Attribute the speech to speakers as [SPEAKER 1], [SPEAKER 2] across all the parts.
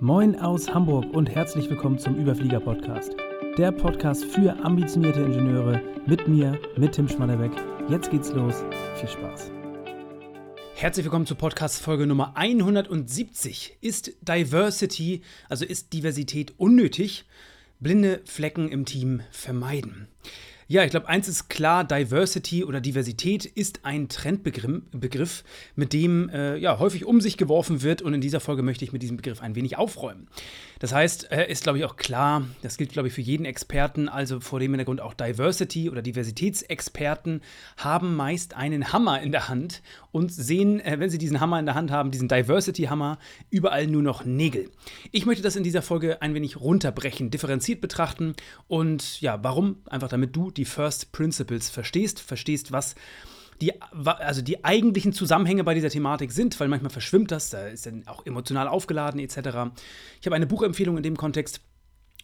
[SPEAKER 1] Moin aus Hamburg und herzlich willkommen zum Überflieger Podcast. Der Podcast für ambitionierte Ingenieure mit mir, mit Tim Schmannerbeck. Jetzt geht's los. Viel Spaß. Herzlich willkommen zur Podcast Folge Nummer 170. Ist Diversity, also ist Diversität unnötig? Blinde Flecken im Team vermeiden. Ja, ich glaube, eins ist klar, Diversity oder Diversität ist ein Trendbegriff, mit dem äh, ja, häufig um sich geworfen wird und in dieser Folge möchte ich mit diesem Begriff ein wenig aufräumen. Das heißt, äh, ist, glaube ich, auch klar, das gilt, glaube ich, für jeden Experten, also vor dem Hintergrund auch Diversity oder Diversitätsexperten haben meist einen Hammer in der Hand und sehen, äh, wenn sie diesen Hammer in der Hand haben, diesen Diversity-Hammer, überall nur noch Nägel. Ich möchte das in dieser Folge ein wenig runterbrechen, differenziert betrachten und ja, warum? Einfach damit du die First Principles verstehst, verstehst, was die, also die eigentlichen Zusammenhänge bei dieser Thematik sind, weil manchmal verschwimmt das, da ist dann auch emotional aufgeladen etc. Ich habe eine Buchempfehlung in dem Kontext.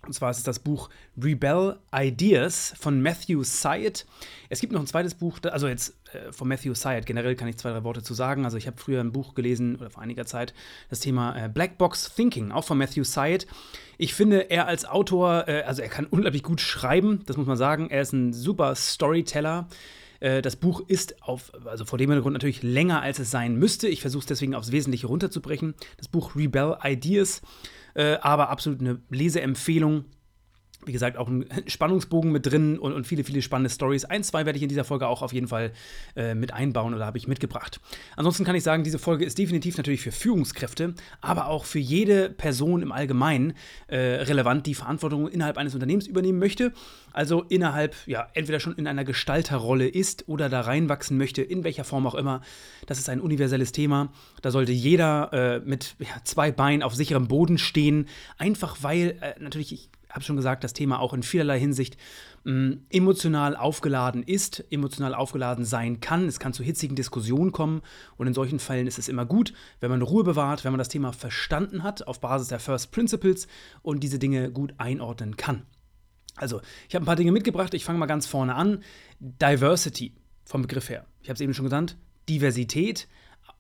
[SPEAKER 1] Und zwar ist es das Buch Rebel Ideas von Matthew Syed. Es gibt noch ein zweites Buch, also jetzt von Matthew Syed. Generell kann ich zwei, drei Worte zu sagen. Also ich habe früher ein Buch gelesen, oder vor einiger Zeit, das Thema äh, Black Box Thinking, auch von Matthew Syed. Ich finde, er als Autor, äh, also er kann unglaublich gut schreiben, das muss man sagen. Er ist ein super Storyteller. Äh, das Buch ist auf, also vor dem Hintergrund natürlich länger, als es sein müsste. Ich versuche es deswegen aufs Wesentliche runterzubrechen. Das Buch Rebel Ideas, äh, aber absolut eine Leseempfehlung wie gesagt, auch ein Spannungsbogen mit drin und, und, viele, viele spannende Stories. Ein, zwei werde ich in dieser Folge auch auf jeden Fall äh, mit einbauen oder habe ich mitgebracht. Ansonsten kann ich sagen, diese Folge ist definitiv natürlich für Führungskräfte, aber auch für jede Person im Allgemeinen äh, relevant, die Verantwortung innerhalb eines Unternehmens übernehmen möchte. Also innerhalb, ja, entweder schon in einer Gestalterrolle ist oder da reinwachsen möchte, in welcher Form auch immer. Das ist ein universelles Thema. Da sollte jeder äh, mit ja, zwei Beinen auf sicherem Boden stehen, einfach weil äh, natürlich ich habe schon gesagt, das Thema auch in vielerlei Hinsicht mh, mm, emotional aufgeladen ist, emotional aufgeladen sein kann. Es kann zu hitzigen Diskussionen kommen und in solchen Fällen ist es immer gut, wenn man Ruhe bewahrt, wenn man das Thema verstanden hat auf Basis der First Principles und diese Dinge gut einordnen kann. Also, ich habe ein paar Dinge mitgebracht. Ich fange mal ganz vorne an. Diversity vom Begriff her. Ich habe es eben schon genannt. Diversität.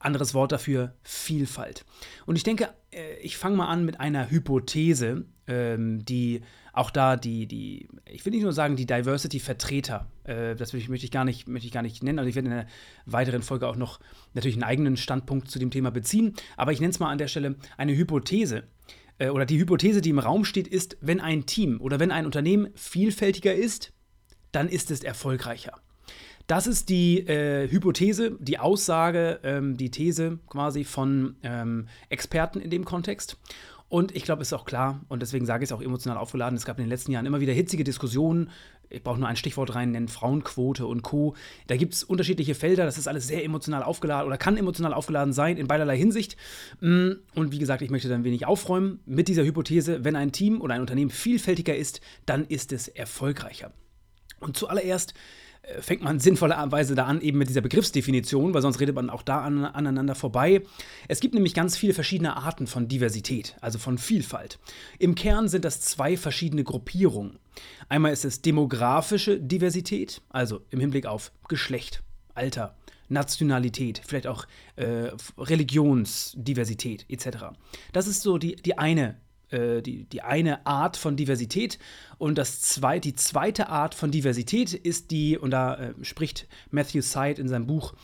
[SPEAKER 1] Anderes Wort dafür Vielfalt. Und ich denke, äh, ich fange mal an mit einer Hypothese, ähm, die auch da die, die, ich will nicht nur sagen, die Diversity-Vertreter, äh, das möchte ich, gar nicht, möchte ich gar nicht nennen. Also ich werde in einer weiteren Folge auch noch natürlich einen eigenen Standpunkt zu dem Thema beziehen, aber ich nenne es mal an der Stelle eine Hypothese. Äh, oder die Hypothese, die im Raum steht, ist, wenn ein Team oder wenn ein Unternehmen vielfältiger ist, dann ist es erfolgreicher. Das ist die äh, Hypothese, die Aussage, ähm, die These quasi von ähm, Experten in dem Kontext. Und ich glaube, es ist auch klar, und deswegen sage ich es auch emotional aufgeladen, es gab in den letzten Jahren immer wieder hitzige Diskussionen. Ich brauche nur ein Stichwort rein nennen, Frauenquote und Co. Da gibt es unterschiedliche Felder, das ist alles sehr emotional aufgeladen oder kann emotional aufgeladen sein in beiderlei Hinsicht. Mm, und wie gesagt, ich möchte dann wenig aufräumen mit dieser Hypothese, wenn ein Team oder ein Unternehmen vielfältiger ist, dann ist es erfolgreicher. Und zuallererst fängt man sinnvollerweise da an, eben mit dieser Begriffsdefinition, weil sonst redet man auch da an, aneinander vorbei. Es gibt nämlich ganz viele verschiedene Arten von Diversität, also von Vielfalt. Im Kern sind das zwei verschiedene Gruppierungen. Einmal ist es demografische Diversität, also im Hinblick auf Geschlecht, Alter, Nationalität, vielleicht auch äh, Religionsdiversität etc. Das ist so die, die eine äh, die, die eine Art von Diversität. Und das zwei, die zweite Art von Diversität ist die, und da äh, spricht Matthew Syed in seinem Buch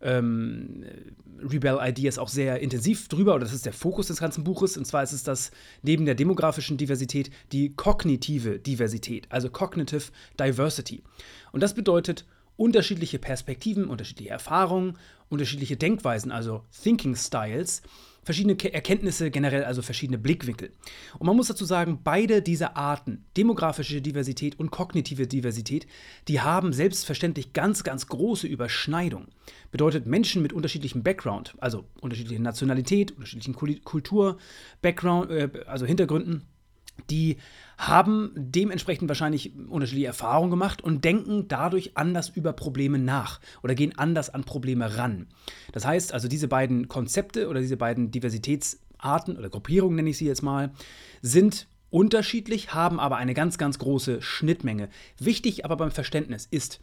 [SPEAKER 1] ähm, Rebel Ideas auch sehr intensiv drüber, oder das ist der Fokus des ganzen Buches. Und zwar ist es das neben der demografischen Diversität die kognitive Diversität, also Cognitive Diversity. Und das bedeutet unterschiedliche Perspektiven, unterschiedliche Erfahrungen, unterschiedliche Denkweisen, also Thinking Styles verschiedene Erkenntnisse, generell also verschiedene Blickwinkel. Und man muss dazu sagen, beide diese Arten, demografische Diversität und kognitive Diversität, die haben selbstverständlich ganz, ganz große Überschneidungen. Bedeutet Menschen mit unterschiedlichem Background, also unterschiedliche Nationalität, unterschiedlichen Kultur, Background, äh, also Hintergründen, die haben dementsprechend wahrscheinlich unterschiedliche Erfahrungen gemacht und denken dadurch anders über Probleme nach oder gehen anders an Probleme ran. Das heißt also, diese beiden Konzepte oder diese beiden Diversitätsarten oder Gruppierungen, nenne ich sie jetzt mal, sind unterschiedlich, haben aber eine ganz, ganz große Schnittmenge. Wichtig aber beim Verständnis ist,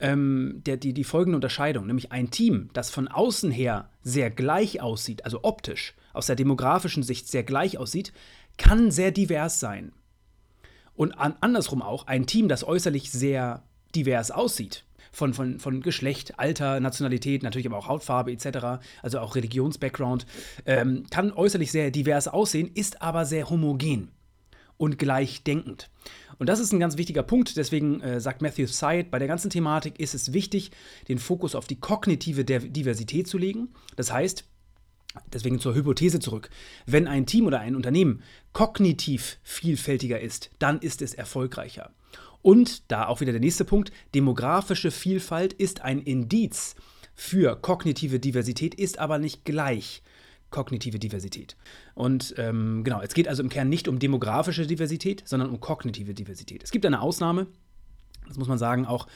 [SPEAKER 1] ähm, der, die, die folgende Unterscheidung, nämlich ein Team, das von außen her sehr gleich aussieht, also optisch, aus der demografischen Sicht sehr gleich aussieht, kann sehr divers sein. Und an, andersrum auch, ein Team, das äußerlich sehr divers aussieht, von, von, von Geschlecht, Alter, Nationalität, natürlich aber auch Hautfarbe etc., also auch Religionsbackground, ähm, kann äußerlich sehr divers aussehen, ist aber sehr homogen und gleichdenkend. Und das ist ein ganz wichtiger Punkt. Deswegen äh, sagt Matthew Syed, bei der ganzen Thematik ist es wichtig, den Fokus auf die kognitive Diversität zu legen. Das heißt, Deswegen zur Hypothese zurück. Wenn ein Team oder ein Unternehmen kognitiv vielfältiger ist, dann ist es erfolgreicher. Und da auch wieder der nächste Punkt, demografische Vielfalt ist ein Indiz für kognitive Diversität, ist aber nicht gleich kognitive Diversität. Und ähm, genau, es geht also im Kern nicht um demografische Diversität, sondern um kognitive Diversität. Es gibt eine Ausnahme, das muss man sagen, auch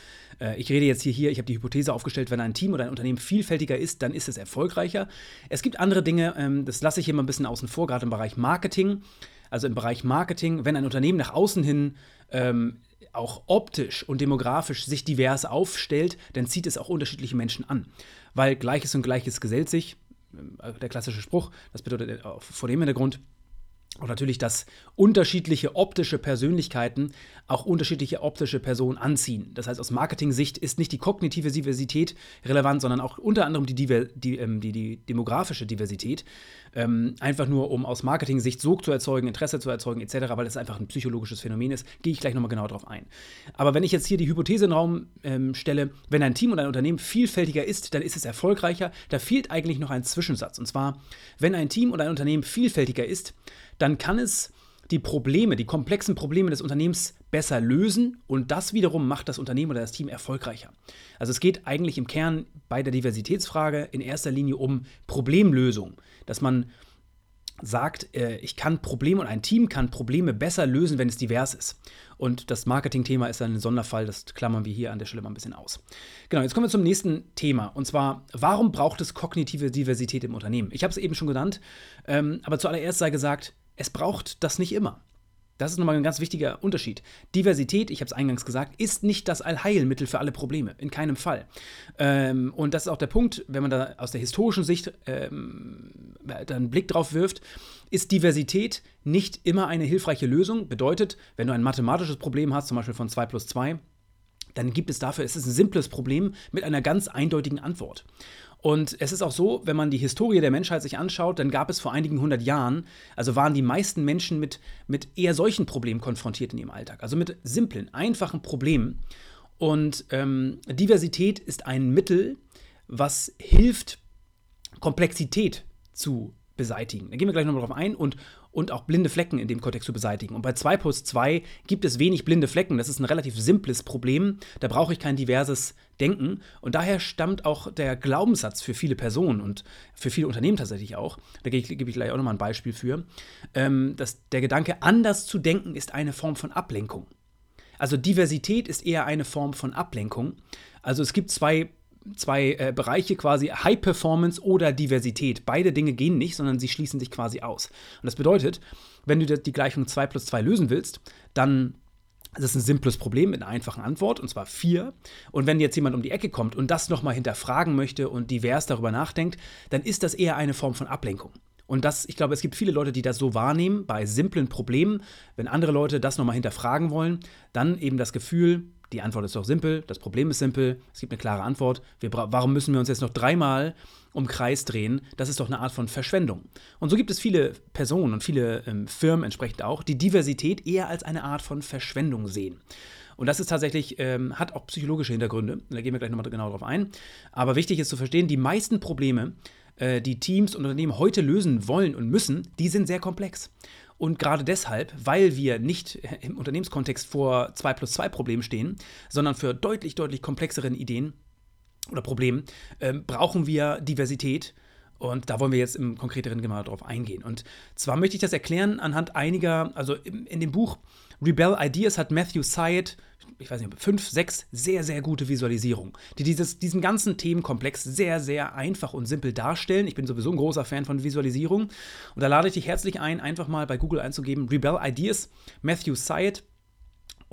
[SPEAKER 1] äh, ich rede jetzt hier, hier ich habe die Hypothese aufgestellt, wenn ein Team oder ein Unternehmen vielfältiger ist, dann ist es erfolgreicher. Es gibt andere Dinge, ähm, das lasse ich hier mal ein bisschen außen vor, gerade im Bereich Marketing. Also im Bereich Marketing, wenn ein Unternehmen nach außen hin ähm, auch optisch und demografisch sich divers aufstellt, dann zieht es auch unterschiedliche Menschen an. Weil Gleiches und Gleiches gesellt sich der klassische Spruch, das bedeutet äh, vor dem Hintergrund, und natürlich, dass unterschiedliche optische Persönlichkeiten auch unterschiedliche optische Personen anziehen. Das heißt, aus Marketing-Sicht ist nicht die kognitive Diversität relevant, sondern auch unter anderem die, Diver die, ähm, die, die demografische Diversität. Ähm, einfach nur, um aus Marketing-Sicht Sog zu erzeugen, Interesse zu erzeugen, etc., weil es einfach ein psychologisches Phänomen ist, gehe ich gleich nochmal genau darauf ein. Aber wenn ich jetzt hier die Hypothese in den Raum ähm, stelle, wenn ein Team und ein Unternehmen vielfältiger ist, dann ist es erfolgreicher. Da fehlt eigentlich noch ein Zwischensatz. Und zwar, wenn ein Team oder ein Unternehmen vielfältiger ist, dann kann es die Probleme, die komplexen Probleme des Unternehmens besser lösen und das wiederum macht das Unternehmen oder das Team erfolgreicher. Also es geht eigentlich im Kern bei der Diversitätsfrage in erster Linie um Problemlösung, dass man sagt, äh, ich kann Probleme und ein Team kann Probleme besser lösen, wenn es divers ist. Und das Marketing-Thema ist ein Sonderfall, das klammern wir hier an der Stelle mal ein bisschen aus. Genau, jetzt kommen wir zum nächsten Thema. Und zwar, warum braucht es kognitive Diversität im Unternehmen? Ich habe es eben schon genannt, ähm, aber zuallererst sei gesagt, es braucht das nicht immer. Das ist nochmal ein ganz wichtiger Unterschied. Diversität, ich habe es eingangs gesagt, ist nicht das Allheilmittel für alle Probleme. In keinem Fall. Ähm, und das ist auch der Punkt, wenn man da aus der historischen Sicht ähm, einen Blick drauf wirft, ist Diversität nicht immer eine hilfreiche Lösung. Bedeutet, wenn du ein mathematisches Problem hast, zum Beispiel von 2 plus 2, dann gibt es dafür, es ist ein simples Problem mit einer ganz eindeutigen Antwort. Und es ist auch so, wenn man die Historie der Menschheit sich anschaut, dann gab es vor einigen hundert Jahren, also waren die meisten Menschen mit, mit eher solchen Problemen konfrontiert in ihrem Alltag. Also mit simplen, einfachen Problemen. Und ähm, Diversität ist ein Mittel, was hilft, Komplexität zu beseitigen. Da gehen wir gleich nochmal drauf ein und, und auch blinde Flecken in dem Kontext zu beseitigen. Und bei 2 plus 2 gibt es wenig blinde Flecken. Das ist ein relativ simples Problem. Da brauche ich kein diverses Denken. Und daher stammt auch der Glaubenssatz für viele Personen und für viele Unternehmen tatsächlich auch. Da gebe ich, gleich auch nochmal ein Beispiel für. Ähm, dass der Gedanke, anders zu denken, ist eine Form von Ablenkung. Also Diversität ist eher eine Form von Ablenkung. Also es gibt zwei zwei äh, Bereiche quasi High Performance oder Diversität. Beide Dinge gehen nicht, sondern sie schließen sich quasi aus. Und das bedeutet, wenn du die Gleichung 2 plus 2 lösen willst, dann ist es ein simples Problem mit einer einfachen Antwort, und zwar 4. Und wenn jetzt jemand um die Ecke kommt und das nochmal hinterfragen möchte und divers darüber nachdenkt, dann ist das eher eine Form von Ablenkung. Und das, ich glaube, es gibt viele Leute, die das so wahrnehmen bei simplen Problemen. Wenn andere Leute das nochmal hinterfragen wollen, dann eben das Gefühl, die Antwort ist doch simpel, das Problem ist simpel, es gibt eine klare Antwort. Wir, warum müssen wir uns jetzt noch dreimal um Kreis drehen? Das ist doch eine Art von Verschwendung. Und so gibt es viele Personen und viele ähm, Firmen entsprechend auch, die Diversität eher als eine Art von Verschwendung sehen. Und das ist tatsächlich, ähm, hat auch psychologische Hintergründe. Da gehen wir gleich nochmal genau drauf ein. Aber wichtig ist zu verstehen, die meisten Probleme, äh, die Teams und Unternehmen heute lösen wollen und müssen, die sind sehr komplex. Und gerade deshalb, weil wir nicht im Unternehmenskontext vor 2 plus 2 Problemen stehen, sondern für deutlich, deutlich komplexeren Ideen oder Problemen, äh, brauchen wir Diversität. Und da wollen wir jetzt im konkreteren genau darauf eingehen. Und zwar möchte ich das erklären anhand einiger, also in, in dem Buch Rebel Ideas hat Matthew Syed ich weiß nicht, fünf, sechs sehr, sehr gute Visualisierungen, die dieses, diesen ganzen Themenkomplex sehr, sehr einfach und simpel darstellen. Ich bin sowieso ein großer Fan von Visualisierung. Und da lade ich dich herzlich ein, einfach mal bei Google einzugeben, Rebel Ideas, Matthew Syed.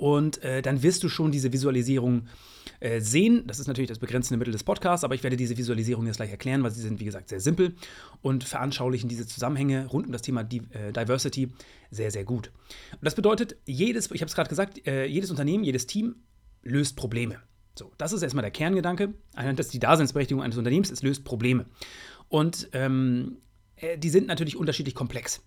[SPEAKER 1] Und äh, dann wirst du schon diese Visualisierung äh, sehen. Das ist natürlich das begrenzende Mittel des Podcasts, aber ich werde diese Visualisierung jetzt gleich erklären, weil sie sind, wie gesagt, sehr simpel und veranschaulichen diese Zusammenhänge rund um das Thema äh, Diversity sehr, sehr gut. Und das bedeutet, jedes, ich habe es gerade gesagt, äh, jedes Unternehmen, jedes Team löst Probleme. So, das ist erstmal der Kerngedanke. Das ist die Daseinsberechtigung eines Unternehmens, es löst Probleme. Und ähm, äh, die sind natürlich unterschiedlich komplex.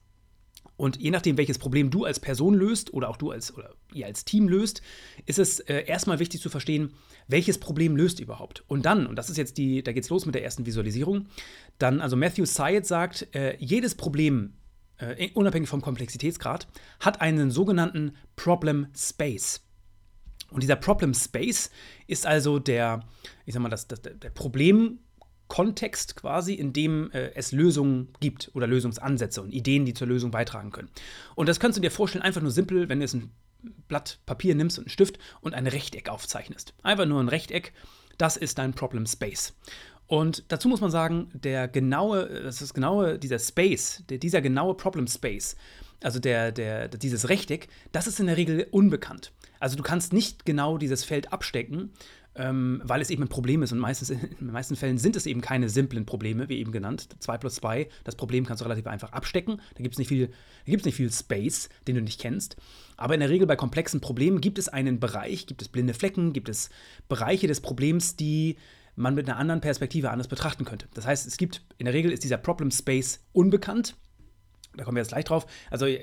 [SPEAKER 1] Und je nachdem, welches Problem du als Person löst oder auch du als oder ihr als Team löst, ist es äh, erstmal wichtig zu verstehen, welches Problem löst überhaupt. Und dann, und das ist jetzt die, da geht's los mit der ersten Visualisierung, dann, also Matthew Syed sagt, äh, jedes Problem, äh, unabhängig vom Komplexitätsgrad, hat einen sogenannten Problem Space. Und dieser Problem Space ist also der, ich sag mal, das, das, der Problem, Kontext quasi, in dem äh, es Lösungen gibt oder Lösungsansätze und Ideen, die zur Lösung beitragen können. Und das kannst du dir vorstellen, einfach nur simpel, wenn du jetzt ein Blatt Papier nimmst und einen Stift und ein Rechteck aufzeichnest. Einfach nur ein Rechteck, das ist dein Problem Space. Und dazu muss man sagen, der genaue, das ist genaue, dieser Space, der, dieser genaue Problem Space, also der, der, dieses Rechteck, das ist in der Regel unbekannt. Also du kannst nicht genau dieses Feld abstecken ähm, weil es eben ein Problem ist. Und meistens, in den meisten Fällen sind es eben keine simplen Probleme, wie eben genannt. 2 plus 2, das Problem kannst du relativ einfach abstecken. Da gibt es nicht, viel, nicht viel Space, den du nicht kennst. Aber in der Regel bei komplexen Problemen gibt es einen Bereich, gibt es blinde Flecken, gibt es Bereiche des Problems, die man mit einer anderen Perspektive anders betrachten könnte. Das heißt, es gibt, in der Regel ist dieser Problem Space unbekannt da kommen wir jetzt gleich drauf. Also äh,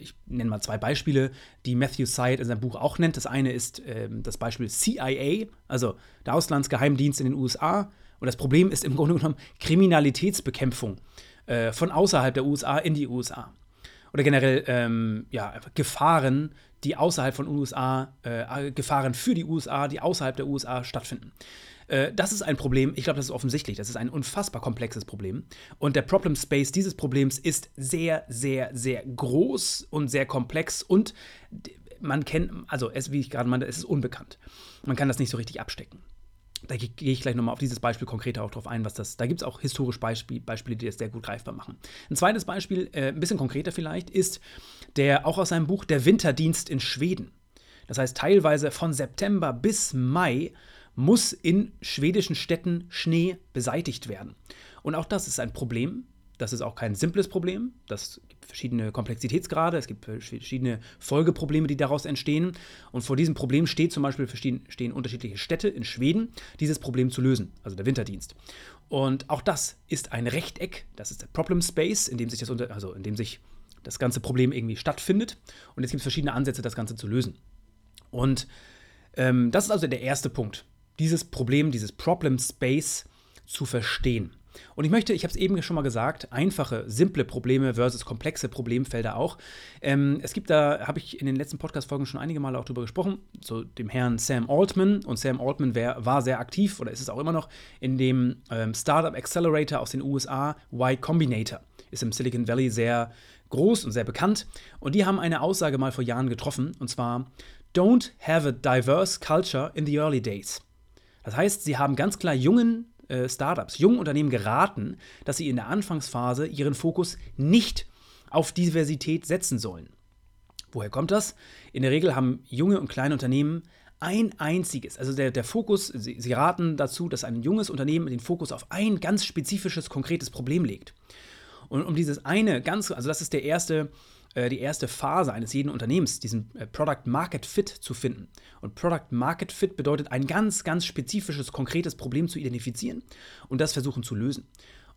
[SPEAKER 1] ich nenne mal zwei Beispiele, die Matthew Syed in seinem Buch auch nennt. Das eine ist ähm, das Beispiel CIA, also der Auslandsgeheimdienst in den USA. Und das Problem ist im Grunde genommen Kriminalitätsbekämpfung äh, von außerhalb der USA in die USA. Oder generell ähm, ja, Gefahren, die außerhalb von USA, äh, Gefahren für die USA, die außerhalb der USA stattfinden. Äh, das ist ein Problem, ich glaube, das ist offensichtlich. Das ist ein unfassbar komplexes Problem. Und der Problem Space dieses Problems ist sehr, sehr, sehr groß und sehr komplex und man kennt, also es, wie ich gerade meinte, es ist unbekannt. Man kann das nicht so richtig abstecken. Da gehe ich gleich nochmal auf dieses Beispiel konkreter auch drauf ein, was das. Da gibt es auch historische Beispiel, Beispiele, die das sehr gut greifbar machen. Ein zweites Beispiel, äh, ein bisschen konkreter vielleicht, ist der auch aus seinem Buch Der Winterdienst in Schweden. Das heißt, teilweise von September bis Mai muss in schwedischen Städten Schnee beseitigt werden. Und auch das ist ein Problem. Das ist auch kein simples Problem. Das gibt verschiedene Komplexitätsgrade, es gibt verschiedene Folgeprobleme, die daraus entstehen. Und vor diesem Problem steht zum Beispiel stehen unterschiedliche Städte in Schweden, dieses Problem zu lösen, also der Winterdienst. Und auch das ist ein Rechteck, das ist der Problem Space, in dem sich das, also in dem sich das ganze Problem irgendwie stattfindet. Und es gibt verschiedene Ansätze, das Ganze zu lösen. Und ähm, das ist also der erste Punkt dieses Problem, dieses Problem Space zu verstehen. Und ich möchte, ich habe es eben schon mal gesagt, einfache, simple Probleme versus komplexe Problemfelder auch. Ähm, es gibt da, habe ich in den letzten Podcast-Folgen schon einige Male auch drüber gesprochen, zu dem Herrn Sam Altman. Und Sam Altman wär, war sehr aktiv oder ist es auch immer noch in dem ähm, Startup Accelerator aus den USA, Y Combinator. Ist im Silicon Valley sehr groß und sehr bekannt. Und die haben eine Aussage mal vor Jahren getroffen, und zwar: Don't have a diverse culture in the early days. Das heißt, sie haben ganz klar jungen äh, Startups, jungen Unternehmen geraten, dass sie in der Anfangsphase ihren Fokus nicht auf Diversität setzen sollen. Woher kommt das? In der Regel haben junge und kleine Unternehmen ein einziges, also der, der Fokus, sie, sie raten dazu, dass ein junges Unternehmen den Fokus auf ein ganz spezifisches, konkretes Problem legt. Und um dieses eine ganz, also das ist der erste die erste Phase eines jeden Unternehmens, diesen äh, Product Market Fit zu finden. Und Product Market Fit bedeutet, ein ganz, ganz spezifisches, konkretes Problem zu identifizieren und das versuchen zu lösen.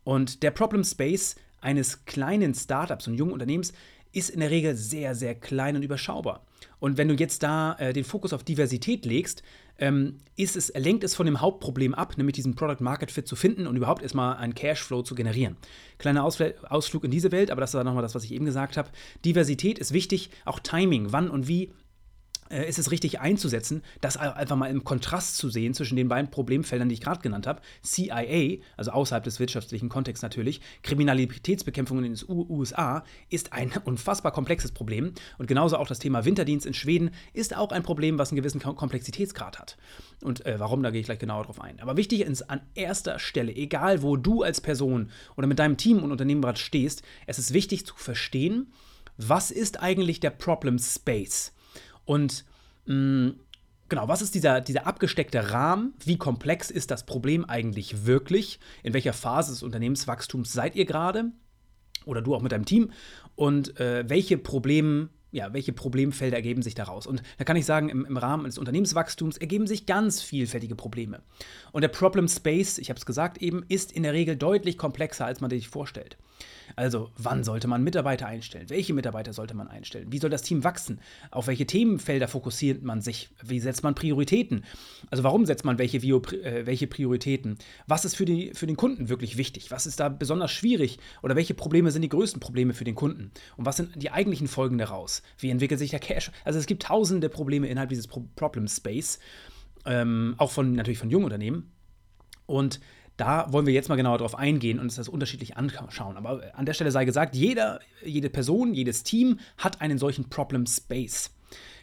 [SPEAKER 1] Und der Problem Space eines kleinen Startups und jungen Unternehmens ist in der Regel sehr, sehr klein und überschaubar. Und wenn du jetzt da äh, den Fokus auf Diversität legst, ähm, ist es, lenkt es von dem Hauptproblem ab, nämlich diesen Product Market Fit zu finden und überhaupt erstmal einen Cashflow zu generieren. Kleiner Ausfl Ausflug in diese Welt, aber das war nochmal das, was ich eben gesagt habe. Diversität ist wichtig, auch Timing, wann und wie ist es richtig einzusetzen, das einfach mal im Kontrast zu sehen zwischen den beiden Problemfeldern, die ich gerade genannt habe. CIA, also außerhalb des wirtschaftlichen Kontexts natürlich, Kriminalitätsbekämpfung in den USA ist ein unfassbar komplexes Problem. Und genauso auch das Thema Winterdienst in Schweden ist auch ein Problem, was einen gewissen Komplexitätsgrad hat. Und äh, warum, da gehe ich gleich genauer drauf ein. Aber wichtig ist an erster Stelle, egal wo du als Person oder mit deinem Team und Unternehmen gerade stehst, es ist wichtig zu verstehen, was ist eigentlich der Problem Space? Und mh, Genau, was ist dieser, dieser abgesteckte Rahmen? Wie komplex ist das Problem eigentlich wirklich? In welcher Phase des Unternehmenswachstums seid ihr gerade? Oder du auch mit deinem Team? Und äh, welche Probleme ja, welche Problemfelder ergeben sich daraus? Und da kann ich sagen, im, im, Rahmen des Unternehmenswachstums ergeben sich ganz vielfältige Probleme. Und der Problem Space, ich habe es gesagt eben, ist in der Regel deutlich komplexer, als man sich vorstellt. Also, wann sollte man Mitarbeiter einstellen? Welche Mitarbeiter sollte man einstellen? Wie soll das Team wachsen? Auf welche Themenfelder fokussiert man sich? Wie setzt man Prioritäten? Also, warum setzt man welche, äh, welche Prioritäten? Was ist für, die, für den Kunden wirklich wichtig? Was ist da besonders schwierig? Oder welche Probleme sind die größten Probleme für den Kunden? Und was sind die eigentlichen Folgen daraus? Wie entwickelt sich der Cache? Also es gibt tausende Probleme innerhalb dieses Pro Problem Space, ähm, auch von natürlich von jungen Unternehmen. Und da wollen wir jetzt mal genauer drauf eingehen und uns das unterschiedlich anschauen. Aber an der Stelle sei gesagt, jeder, jede Person, jedes Team hat einen solchen Problem Space.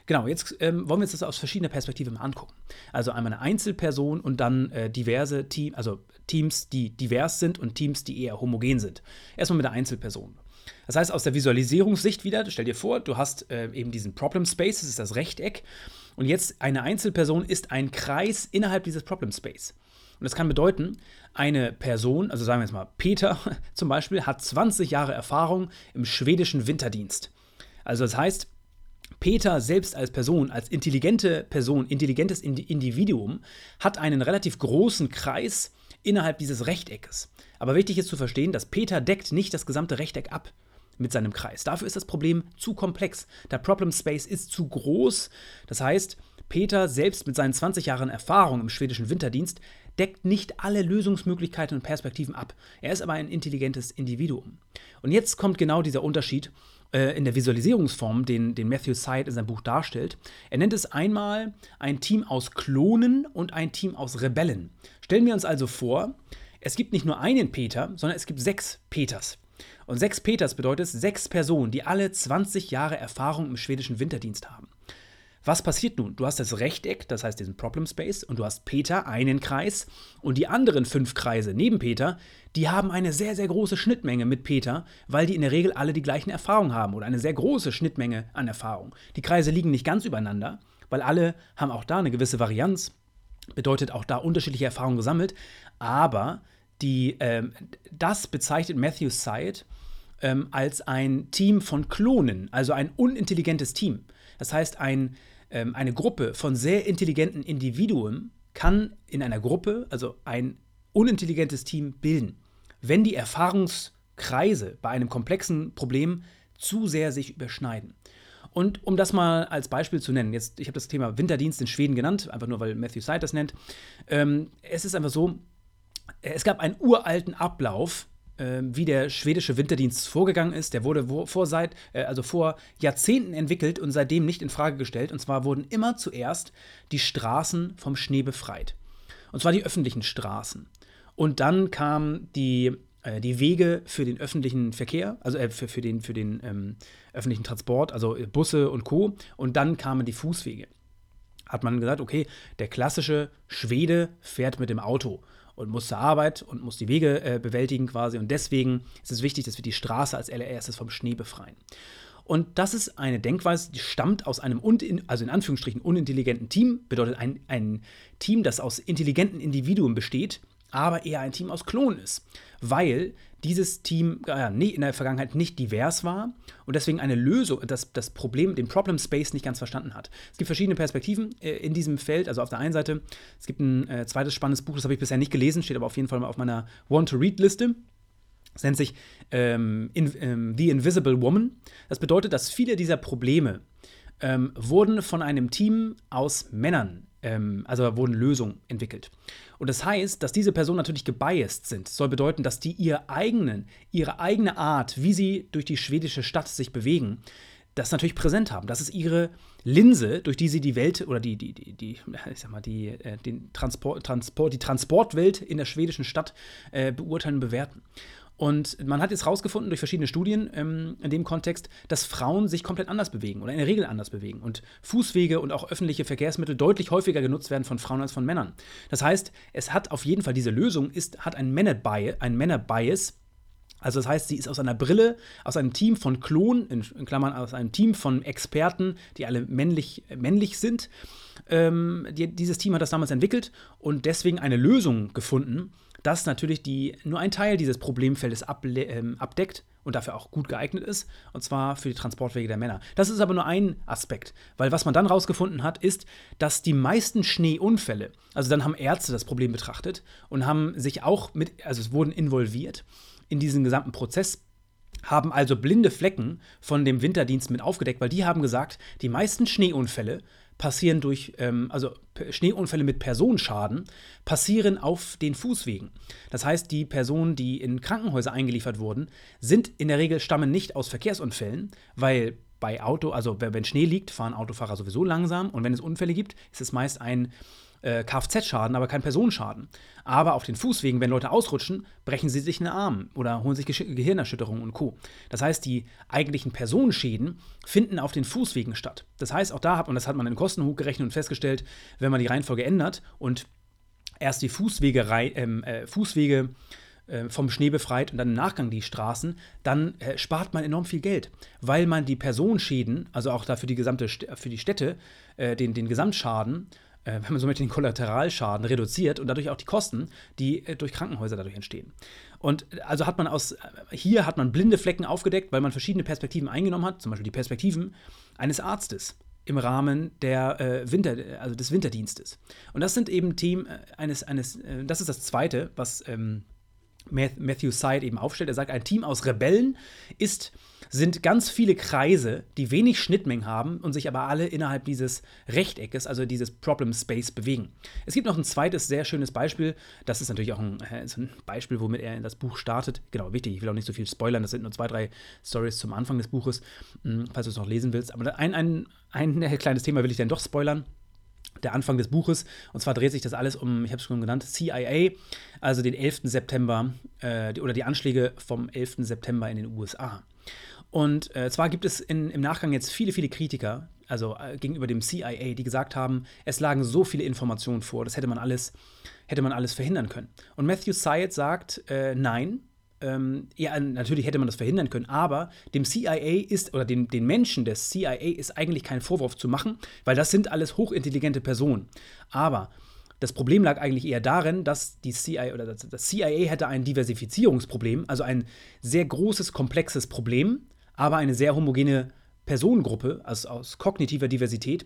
[SPEAKER 1] Genau, jetzt ähm, wollen wir uns das aus verschiedener Perspektive mal angucken. Also einmal eine Einzelperson und dann äh, diverse Teams, also Teams, die divers sind und Teams, die eher homogen sind. Erstmal mit der Einzelperson. Das heißt, aus der Visualisierungssicht wieder, stell dir vor, du hast äh, eben diesen Problem Space, das ist das Rechteck. Und jetzt eine Einzelperson ist ein Kreis innerhalb dieses Problem Space. Und das kann bedeuten, eine Person, also sagen wir jetzt mal Peter zum Beispiel, hat 20 Jahre Erfahrung im schwedischen Winterdienst. Also das heißt, Peter selbst als Person, als intelligente Person, intelligentes Individuum, hat einen relativ großen Kreis innerhalb dieses Rechteckes. Aber wichtig ist zu verstehen, dass Peter deckt nicht das gesamte Rechteck ab mit seinem Kreis. Dafür ist das Problem zu komplex. Der Problem Space ist zu groß. Das heißt, Peter selbst mit seinen 20 Jahren Erfahrung im schwedischen Winterdienst deckt nicht alle Lösungsmöglichkeiten und Perspektiven ab. Er ist aber ein intelligentes Individuum. Und jetzt kommt genau dieser Unterschied äh, in der Visualisierungsform, den, den Matthew Syed in seinem Buch darstellt. Er nennt es einmal ein Team aus Klonen und ein Team aus Rebellen. Stellen wir uns also vor, es gibt nicht nur einen Peter, sondern es gibt sechs Peters. Und sechs Peters bedeutet sechs Personen, die alle 20 Jahre Erfahrung im schwedischen Winterdienst haben. Was passiert nun? Du hast das Rechteck, das heißt diesen Problem Space, und du hast Peter, einen Kreis, und die anderen fünf Kreise neben Peter, die haben eine sehr, sehr große Schnittmenge mit Peter, weil die in der Regel alle die gleichen Erfahrungen haben oder eine sehr große Schnittmenge an Erfahrung. Die Kreise liegen nicht ganz übereinander, weil alle haben auch da eine gewisse Varianz, bedeutet auch da unterschiedliche Erfahrungen gesammelt, aber die, ähm, das bezeichnet Matthew Syed ähm, als ein Team von Klonen, also ein unintelligentes Team. Das heißt, ein, ähm, eine Gruppe von sehr intelligenten Individuen kann in einer Gruppe, also ein unintelligentes Team bilden, wenn die Erfahrungskreise bei einem komplexen Problem zu sehr sich überschneiden. Und um das mal als Beispiel zu nennen, jetzt, ich habe das Thema Winterdienst in Schweden genannt, einfach nur weil Matthew Syed das nennt. Ähm, es ist einfach so, es gab einen uralten Ablauf, äh, wie der schwedische Winterdienst vorgegangen ist. Der wurde vor, seit, äh, also vor Jahrzehnten entwickelt und seitdem nicht in Frage gestellt. Und zwar wurden immer zuerst die Straßen vom Schnee befreit. Und zwar die öffentlichen Straßen. Und dann kamen die, äh, die Wege für den öffentlichen Verkehr, also äh, für, für den, für den ähm, öffentlichen Transport, also Busse und Co. Und dann kamen die Fußwege. Hat man gesagt, okay, der klassische Schwede fährt mit dem Auto und muss zur Arbeit und muss die Wege äh, bewältigen quasi. Und deswegen ist es wichtig, dass wir die Straße als allererstes vom Schnee befreien. Und das ist eine Denkweise, die stammt aus einem, also in Anführungsstrichen, unintelligenten Team. Bedeutet ein, ein Team, das aus intelligenten Individuen besteht, aber eher ein Team aus Klonen ist. Weil dieses Team äh, in der Vergangenheit nicht divers war und deswegen eine Lösung, das, das Problem, den Problem Space nicht ganz verstanden hat. Es gibt verschiedene Perspektiven äh, in diesem Feld. Also auf der einen Seite, es gibt ein äh, zweites spannendes Buch, das habe ich bisher nicht gelesen, steht aber auf jeden Fall mal auf meiner Want-to-Read-Liste. Es nennt sich ähm, in, ähm, The Invisible Woman. Das bedeutet, dass viele dieser Probleme ähm, wurden von einem Team aus Männern also wurden Lösungen entwickelt. Und das heißt, dass diese Personen natürlich gebiased sind. Das soll bedeuten, dass die ihre, eigenen, ihre eigene Art, wie sie durch die schwedische Stadt sich bewegen, das natürlich präsent haben. Das ist ihre Linse, durch die sie die Welt oder die, die, die, die ich sag mal, die, äh, den Transport, Transport, die Transportwelt in der schwedischen Stadt äh, beurteilen und bewerten. Und man hat jetzt herausgefunden durch verschiedene Studien ähm, in dem Kontext, dass Frauen sich komplett anders bewegen oder in der Regel anders bewegen und Fußwege und auch öffentliche Verkehrsmittel deutlich häufiger genutzt werden von Frauen als von Männern. Das heißt, es hat auf jeden Fall diese Lösung ist, hat ein Männerbias, Männerbias Also das heißt, sie ist aus einer Brille, aus einem Team von Klonen, in, in Klammern aus einem Team von Experten, die alle männlich, männlich sind. Ähm, die, dieses Team hat das damals entwickelt und deswegen eine Lösung gefunden, dass natürlich die, nur ein Teil dieses Problemfeldes ähm, abdeckt und dafür auch gut geeignet ist, und zwar für die Transportwege der Männer. Das ist aber nur ein Aspekt, weil was man dann rausgefunden hat, ist, dass die meisten Schneeunfälle, also dann haben Ärzte das Problem betrachtet und haben sich auch mit, also es wurden involviert in diesen gesamten Prozess haben also blinde Flecken von dem Winterdienst mit aufgedeckt, weil die haben gesagt, die meisten Schneeunfälle passieren durch, ähm, also Schneeunfälle mit Personenschaden passieren auf den Fußwegen. Das heißt, die Personen, die in Krankenhäuser eingeliefert wurden, sind in der Regel stammen nicht aus Verkehrsunfällen, weil bei Auto, also wenn Schnee liegt, fahren Autofahrer sowieso langsam und wenn es Unfälle gibt, ist es meist ein äh, Kfz-Schaden, aber kein Personenschaden. Aber auf den Fußwegen, wenn Leute ausrutschen, brechen sie sich einen Arm oder holen sich Ge Gehirnerschütterungen und Co. Das heißt, die eigentlichen Personenschäden finden auf den Fußwegen statt. Das heißt, auch da hat man, das hat man in Kosten hochgerechnet und festgestellt, wenn man die Reihenfolge ändert und erst die Fußwege, ähm, äh, Fußwege äh, vom Schnee befreit und dann im Nachgang die Straßen, dann äh, spart man enorm viel Geld, weil man die Personenschäden, also auch dafür die gesamte für die Städte, äh, den, den Gesamtschaden wenn man somit den Kollateralschaden reduziert und dadurch auch die Kosten, die äh, durch Krankenhäuser dadurch entstehen. Und äh, also hat man aus, äh, hier hat man blinde Flecken aufgedeckt, weil man verschiedene Perspektiven eingenommen hat, zum Beispiel die Perspektiven eines Arztes im Rahmen der äh, Winter, also des Winterdienstes. Und das sind eben Themen äh, eines, eines das ist das Zweite, was ähm, Matthew Syed eben aufstellt. Er sagt, ein Team aus Rebellen ist sind ganz viele Kreise, die wenig Schnittmengen haben und sich aber alle innerhalb dieses Rechteckes, also dieses Problem Space, bewegen. Es gibt noch ein zweites sehr schönes Beispiel. Das ist natürlich auch ein, äh, ein Beispiel, womit er in das Buch startet. Genau, wichtig. Ich will auch nicht so viel spoilern. Das sind nur zwei, drei Stories zum Anfang des Buches, hm, falls du es noch lesen willst. Aber ein, ein, ein kleines Thema will ich dann doch spoilern der Anfang des Buches. Und zwar dreht sich das alles um, ich habe es schon genannt, CIA, also den 11. September äh, oder die Anschläge vom 11. September in den USA. Und äh, zwar gibt es in, im Nachgang jetzt viele, viele Kritiker, also äh, gegenüber dem CIA, die gesagt haben, es lagen so viele Informationen vor, das hätte man alles, hätte man alles verhindern können. Und Matthew Syed sagt, äh, nein, ähm, ja, natürlich hätte man das verhindern können, aber dem CIA ist, oder den, den Menschen des CIA ist eigentlich kein Vorwurf zu machen, weil das sind alles hochintelligente Personen. Aber das Problem lag eigentlich eher darin, dass die CIA oder das, das CIA hätte ein Diversifizierungsproblem, also ein sehr großes, komplexes Problem, aber eine sehr homogene Personengruppe also aus kognitiver Diversität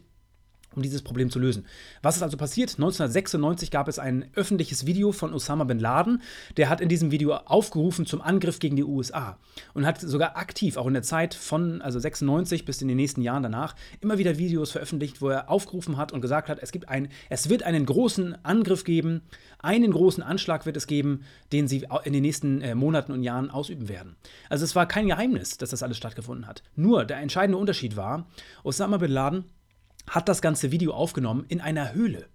[SPEAKER 1] um dieses Problem zu lösen. Was ist also passiert? 1996 gab es ein öffentliches Video von Osama bin Laden. Der hat in diesem Video aufgerufen zum Angriff gegen die USA und hat sogar aktiv, auch in der Zeit von also 96 bis in den nächsten Jahren danach, immer wieder Videos veröffentlicht, wo er aufgerufen hat und gesagt hat, es gibt ein, es wird einen großen Angriff geben, einen großen Anschlag wird es geben, den sie in den nächsten äh, Monaten und Jahren ausüben werden. Also es war kein Geheimnis, dass das alles stattgefunden hat. Nur der entscheidende Unterschied war, Osama bin Laden hat das ganze Video aufgenommen in einer Höhle.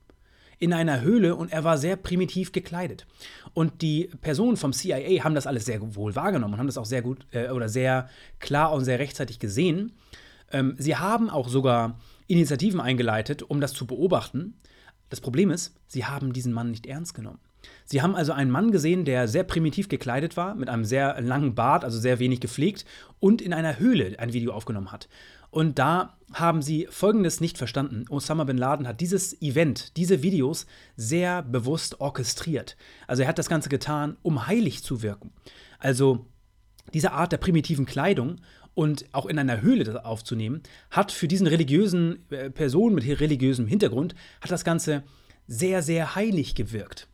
[SPEAKER 1] In einer Höhle und er war sehr primitiv gekleidet. Und die Personen vom CIA haben das alles sehr wohl wahrgenommen und haben das auch sehr gut äh, oder sehr klar und sehr rechtzeitig gesehen. Ähm, sie haben auch sogar Initiativen eingeleitet, um das zu beobachten. Das Problem ist, sie haben diesen Mann nicht ernst genommen. Sie haben also einen Mann gesehen, der sehr primitiv gekleidet war, mit einem sehr langen Bart, also sehr wenig gepflegt, und in einer Höhle ein Video aufgenommen hat. Und da haben sie Folgendes nicht verstanden. Osama bin Laden hat dieses Event, diese Videos sehr bewusst orchestriert. Also er hat das Ganze getan, um heilig zu wirken. Also diese Art der primitiven Kleidung und auch in einer Höhle aufzunehmen, hat für diesen religiösen äh, Personen mit religiösem Hintergrund, hat das Ganze sehr, sehr heilig gewirkt.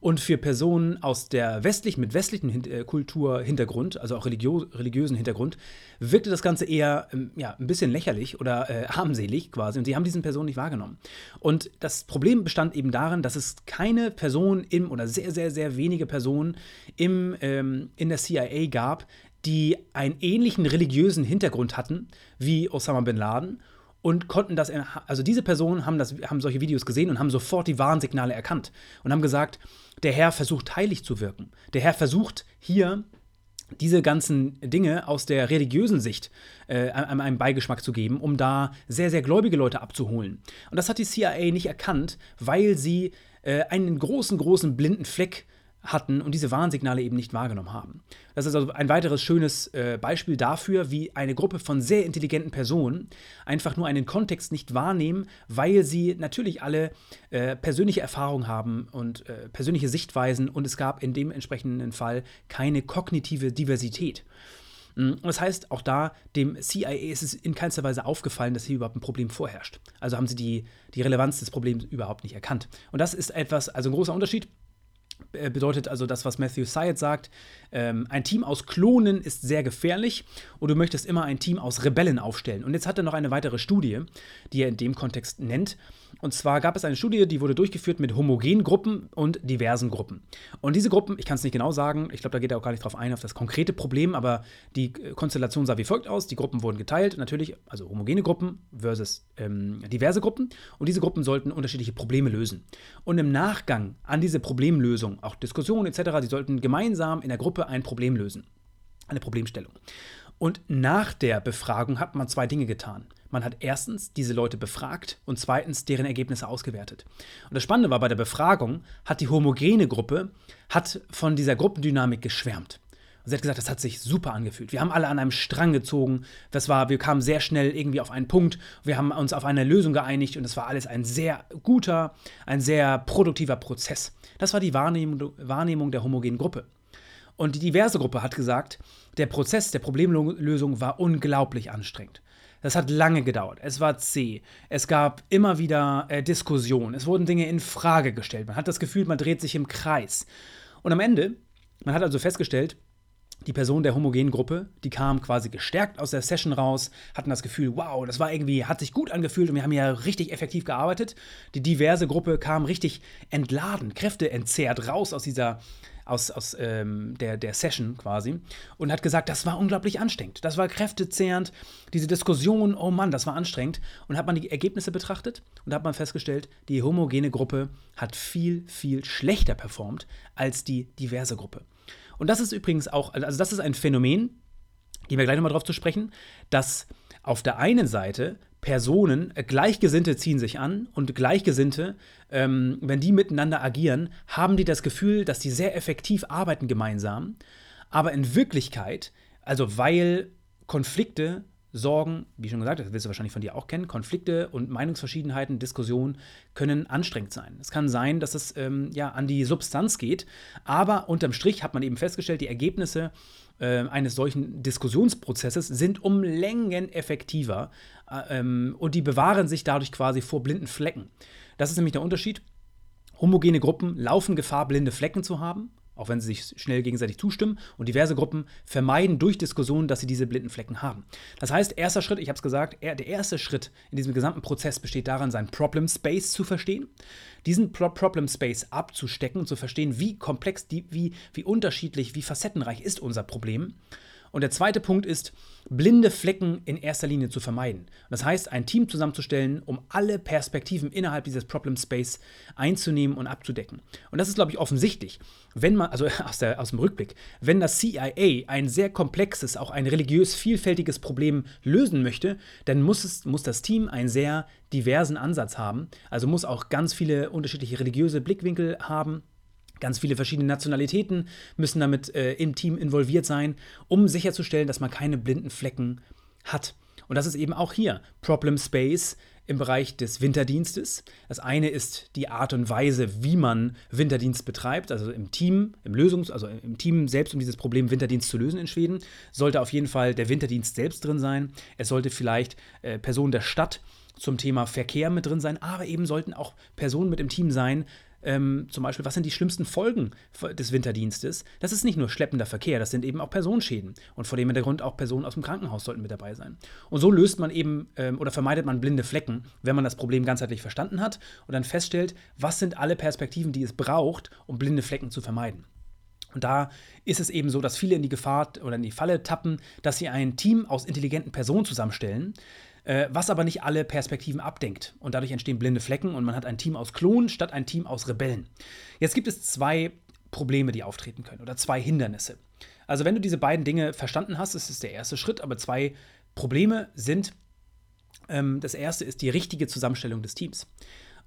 [SPEAKER 1] Und für Personen aus der westlichen, mit westlichem äh, Kulturhintergrund, also auch religiö religiösen Hintergrund, wirkte das Ganze eher ähm, ja, ein bisschen lächerlich oder äh, armselig quasi. Und sie haben diesen Personen nicht wahrgenommen. Und das Problem bestand eben darin, dass es keine Person im oder sehr, sehr, sehr wenige Personen im, ähm, in der CIA gab, die einen ähnlichen religiösen Hintergrund hatten wie Osama bin Laden und konnten das, also diese Personen haben, das, haben solche Videos gesehen und haben sofort die Warnsignale erkannt und haben gesagt, der Herr versucht heilig zu wirken. Der Herr versucht hier diese ganzen Dinge aus der religiösen Sicht äh, einem Beigeschmack zu geben, um da sehr, sehr gläubige Leute abzuholen. Und das hat die CIA nicht erkannt, weil sie äh, einen großen, großen blinden Fleck hatten und diese Warnsignale eben nicht wahrgenommen haben. Das ist also ein weiteres schönes äh, Beispiel dafür, wie eine Gruppe von sehr intelligenten Personen einfach nur einen Kontext nicht wahrnehmen, weil sie natürlich alle äh, persönliche Erfahrungen haben und äh, persönliche Sichtweisen und es gab in dem entsprechenden Fall keine kognitive Diversität. Mm, das heißt, auch da, dem CIA ist es in keinster Weise aufgefallen, dass hier überhaupt ein Problem vorherrscht. Also haben sie die, die Relevanz des Problems überhaupt nicht erkannt. Und das ist etwas, also ein großer Unterschied bedeutet also das, was Matthew Syed sagt, ähm, ein Team aus Klonen ist sehr gefährlich und du möchtest immer ein Team aus Rebellen aufstellen. Und jetzt hat er noch eine weitere Studie, die er in dem Kontext nennt. Und zwar gab es eine Studie, die wurde durchgeführt mit homogenen Gruppen und diversen Gruppen. Und diese Gruppen, ich kann es nicht genau sagen, ich glaube, da geht er auch gar nicht drauf ein, auf das konkrete Problem, aber die äh, Konstellation sah wie folgt aus. Die Gruppen wurden geteilt, natürlich, also homogene Gruppen versus ähm, diverse Gruppen. Und diese Gruppen sollten unterschiedliche Probleme lösen. Und im Nachgang an diese Problemlösung, auch Diskussionen etc., die sollten gemeinsam in der Gruppe ein Problem lösen. Eine Problemstellung. Und nach der Befragung hat man zwei Dinge getan. Man hat erstens diese Leute befragt und zweitens deren Ergebnisse ausgewertet. Und das Spannende war, bei der Befragung hat die homogene Gruppe hat von dieser Gruppendynamik geschwärmt. Und sie hat gesagt, das hat sich super angefühlt. Wir haben alle an einem Strang gezogen. Das war, wir kamen sehr schnell irgendwie auf einen Punkt. Wir haben uns auf eine Lösung geeinigt und es war alles ein sehr guter, ein sehr produktiver Prozess. Das war die Wahrnehmung, Wahrnehmung der homogenen Gruppe. Und die diverse Gruppe hat gesagt, der Prozess der Problemlösung war unglaublich anstrengend. Das hat lange gedauert. Es war zäh. Es gab immer wieder äh, Diskussionen. Es wurden Dinge in Frage gestellt. Man hat das Gefühl, man dreht sich im Kreis. Und am Ende, man hat also festgestellt, die Person der homogenen Gruppe, die kam quasi gestärkt aus der Session raus, hatten das Gefühl, wow, das war irgendwie, hat sich gut angefühlt und wir haben ja richtig effektiv gearbeitet. Die diverse Gruppe kam richtig entladen, Kräfte entzerrt raus aus dieser aus, aus ähm, der, der Session quasi und hat gesagt, das war unglaublich anstrengend. Das war kräftezehrend. Diese Diskussion, oh Mann, das war anstrengend. Und hat man die Ergebnisse betrachtet und hat man festgestellt, die homogene Gruppe hat viel, viel schlechter performt als die diverse Gruppe. Und das ist übrigens auch, also das ist ein Phänomen, gehen wir gleich nochmal drauf zu sprechen, dass auf der einen Seite Personen, äh, Gleichgesinnte ziehen sich an und Gleichgesinnte, ähm, wenn die miteinander agieren, haben die das Gefühl, dass die sehr effektiv arbeiten gemeinsam. Aber in Wirklichkeit, also weil Konflikte sorgen, wie schon gesagt, das wirst du wahrscheinlich von dir auch kennen, Konflikte und Meinungsverschiedenheiten, Diskussionen können anstrengend sein. Es kann sein, dass es ähm, ja an die Substanz geht, aber unterm Strich hat man eben festgestellt, die Ergebnisse äh, eines solchen Diskussionsprozesses sind um Längen effektiver ähm, und die bewahren sich dadurch quasi vor blinden Flecken. Das ist nämlich der Unterschied. Homogene Gruppen laufen Gefahr, blinde Flecken zu haben, auch wenn sie sich schnell gegenseitig zustimmen. Und diverse Gruppen vermeiden durch Diskussionen, dass sie diese blinden Flecken haben. Das heißt, erster Schritt, ich habe es gesagt, der erste Schritt in diesem gesamten Prozess besteht darin, seinen Problem Space zu verstehen, diesen Pro Problem Space abzustecken und zu verstehen, wie komplex, die, wie, wie unterschiedlich, wie facettenreich ist unser Problem und der zweite Punkt ist, blinde Flecken in erster Linie zu vermeiden. Das heißt, ein Team zusammenzustellen, um alle Perspektiven innerhalb dieses Problem Space einzunehmen und abzudecken. Und das ist, glaube ich, offensichtlich. Wenn man, also aus, der, aus dem Rückblick, wenn das CIA ein sehr komplexes, auch ein religiös vielfältiges Problem lösen möchte, dann muss, es, muss das Team einen sehr diversen Ansatz haben. Also muss auch ganz viele unterschiedliche religiöse Blickwinkel haben Ganz viele verschiedene Nationalitäten müssen damit äh, im Team involviert sein, um sicherzustellen, dass man keine blinden Flecken hat. Und das ist eben auch hier Problem Space im Bereich des Winterdienstes. Das eine ist die Art und Weise, wie man Winterdienst betreibt, also im Team, im Lösungs-, also im Team selbst, um dieses Problem Winterdienst zu lösen in Schweden, sollte auf jeden Fall der Winterdienst selbst drin sein. Es sollte vielleicht äh, Personen der Stadt zum Thema Verkehr mit drin sein, aber eben sollten auch Personen mit im Team sein, ähm, zum Beispiel, was sind die schlimmsten Folgen des Winterdienstes? Das ist nicht nur schleppender Verkehr, das sind eben auch Personenschäden. Und vor dem Hintergrund auch Personen aus dem Krankenhaus sollten mit dabei sein. Und so löst man eben ähm, oder vermeidet man blinde Flecken, wenn man das Problem ganzheitlich verstanden hat und dann feststellt, was sind alle Perspektiven, die es braucht, um blinde Flecken zu vermeiden. Und da ist es eben so, dass viele in die Gefahr oder in die Falle tappen, dass sie ein Team aus intelligenten Personen zusammenstellen, äh, was aber nicht alle Perspektiven abdenkt. Und dadurch entstehen blinde Flecken und man hat ein Team aus Klonen statt ein Team aus Rebellen. Jetzt gibt es zwei Probleme, die auftreten können oder zwei Hindernisse. Also wenn du diese beiden Dinge verstanden hast, ist es der erste Schritt, aber zwei Probleme sind, ähm, das erste ist die richtige Zusammenstellung des Teams.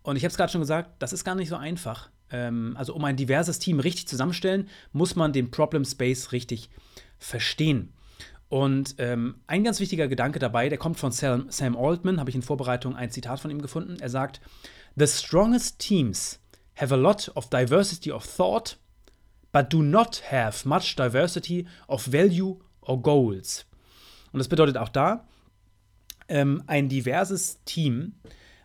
[SPEAKER 1] Und ich habe es gerade schon gesagt, das ist gar nicht so einfach, ähm, also um ein diverses Team richtig zusammenstellen, muss man den Problem Space richtig verstehen. Und ähm, ein ganz wichtiger Gedanke dabei, der kommt von Sam, Sam Altman, habe ich in Vorbereitung ein Zitat von ihm gefunden. Er sagt: The strongest teams have a lot of diversity of thought, but do not have much diversity of value or goals. Und das bedeutet auch da, ähm, ein diverses Team